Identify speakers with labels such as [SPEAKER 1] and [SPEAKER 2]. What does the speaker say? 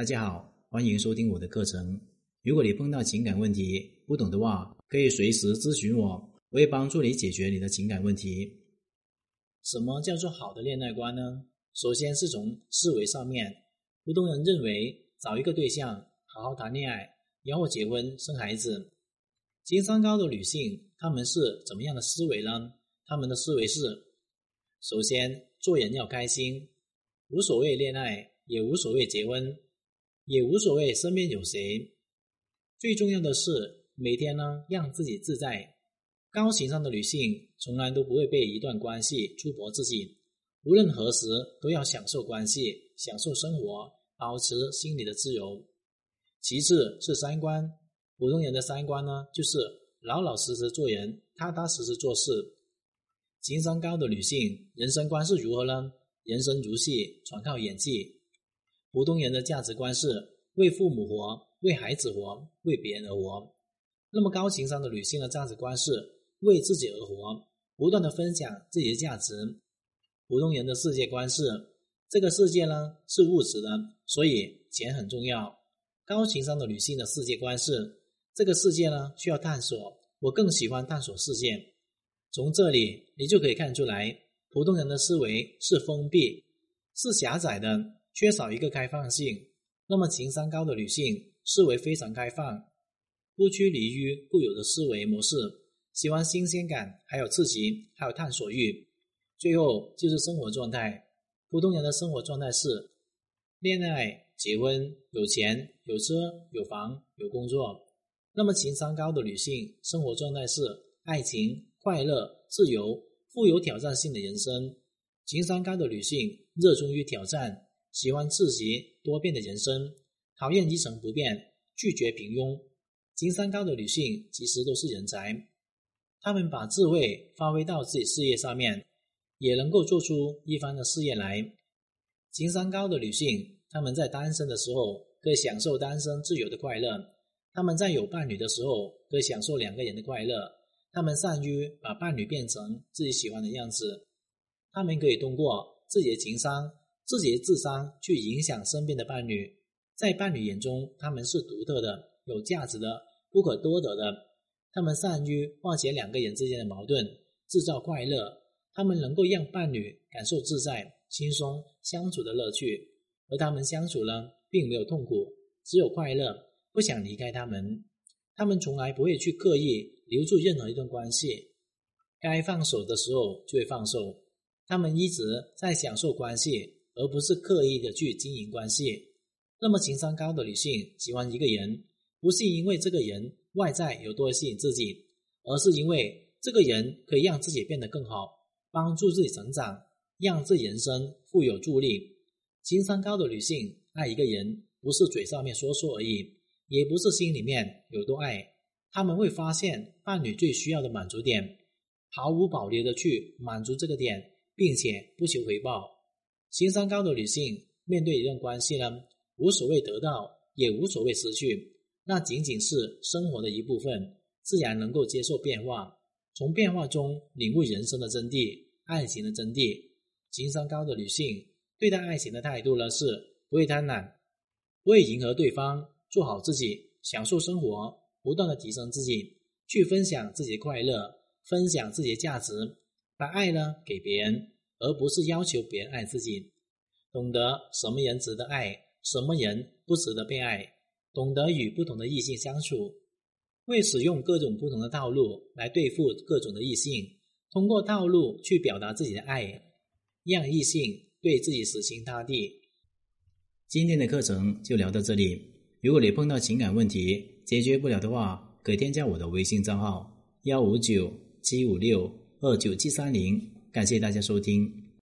[SPEAKER 1] 大家好，欢迎收听我的课程。如果你碰到情感问题不懂的话，可以随时咨询我，我会帮助你解决你的情感问题。什么叫做好的恋爱观呢？首先是从思维上面，普通人认为找一个对象好好谈恋爱，然后结婚生孩子。情商高的女性，她们是怎么样的思维呢？她们的思维是：首先做人要开心，无所谓恋爱，也无所谓结婚。也无所谓身边有谁，最重要的是每天呢让自己自在。高情商的女性从来都不会被一段关系束缚自己，无论何时都要享受关系，享受生活，保持心理的自由。其次是三观，普通人的三观呢就是老老实实做人，踏踏实实做事。情商高的女性人生观是如何呢？人生如戏，全靠演技。普通人的价值观是为父母活，为孩子活，为别人而活。那么高情商的女性的价值观是为自己而活，不断的分享自己的价值。普通人的世界观是这个世界呢是物质的，所以钱很重要。高情商的女性的世界观是这个世界呢需要探索，我更喜欢探索世界。从这里你就可以看出来，普通人的思维是封闭，是狭窄的。缺少一个开放性，那么情商高的女性思维非常开放，不拘泥于固有的思维模式，喜欢新鲜感，还有刺激，还有探索欲。最后就是生活状态，普通人的生活状态是恋爱、结婚、有钱、有车、有房、有工作。那么情商高的女性生活状态是爱情、快乐、自由、富有挑战性的人生。情商高的女性热衷于挑战。喜欢刺激多变的人生，讨厌一成不变，拒绝平庸。情商高的女性其实都是人才，她们把智慧发挥到自己事业上面，也能够做出一番的事业来。情商高的女性，她们在单身的时候可以享受单身自由的快乐；她们在有伴侣的时候可以享受两个人的快乐。她们善于把伴侣变成自己喜欢的样子，她们可以通过自己的情商。自己的智商去影响身边的伴侣，在伴侣眼中，他们是独特的、有价值的、不可多得的。他们善于化解两个人之间的矛盾，制造快乐。他们能够让伴侣感受自在、轻松相处的乐趣，和他们相处呢，并没有痛苦，只有快乐，不想离开他们。他们从来不会去刻意留住任何一段关系，该放手的时候就会放手。他们一直在享受关系。而不是刻意的去经营关系。那么情商高的女性喜欢一个人，不是因为这个人外在有多吸引自己，而是因为这个人可以让自己变得更好，帮助自己成长，让自己人生富有助力。情商高的女性爱一个人，不是嘴上面说说而已，也不是心里面有多爱，他们会发现伴侣最需要的满足点，毫无保留的去满足这个点，并且不求回报。情商高的女性面对一段关系呢，无所谓得到，也无所谓失去，那仅仅是生活的一部分，自然能够接受变化，从变化中领悟人生的真谛，爱情的真谛。情商高的女性对待爱情的态度呢，是不会贪婪，不会迎合对方，做好自己，享受生活，不断的提升自己，去分享自己的快乐，分享自己的价值，把爱呢给别人。而不是要求别人爱自己，懂得什么人值得爱，什么人不值得被爱，懂得与不同的异性相处，会使用各种不同的套路来对付各种的异性，通过套路去表达自己的爱，让异性对自己死心塌地。今天的课程就聊到这里。如果你碰到情感问题解决不了的话，可添加我的微信账号：幺五九七五六二九七三零。感谢大家收听。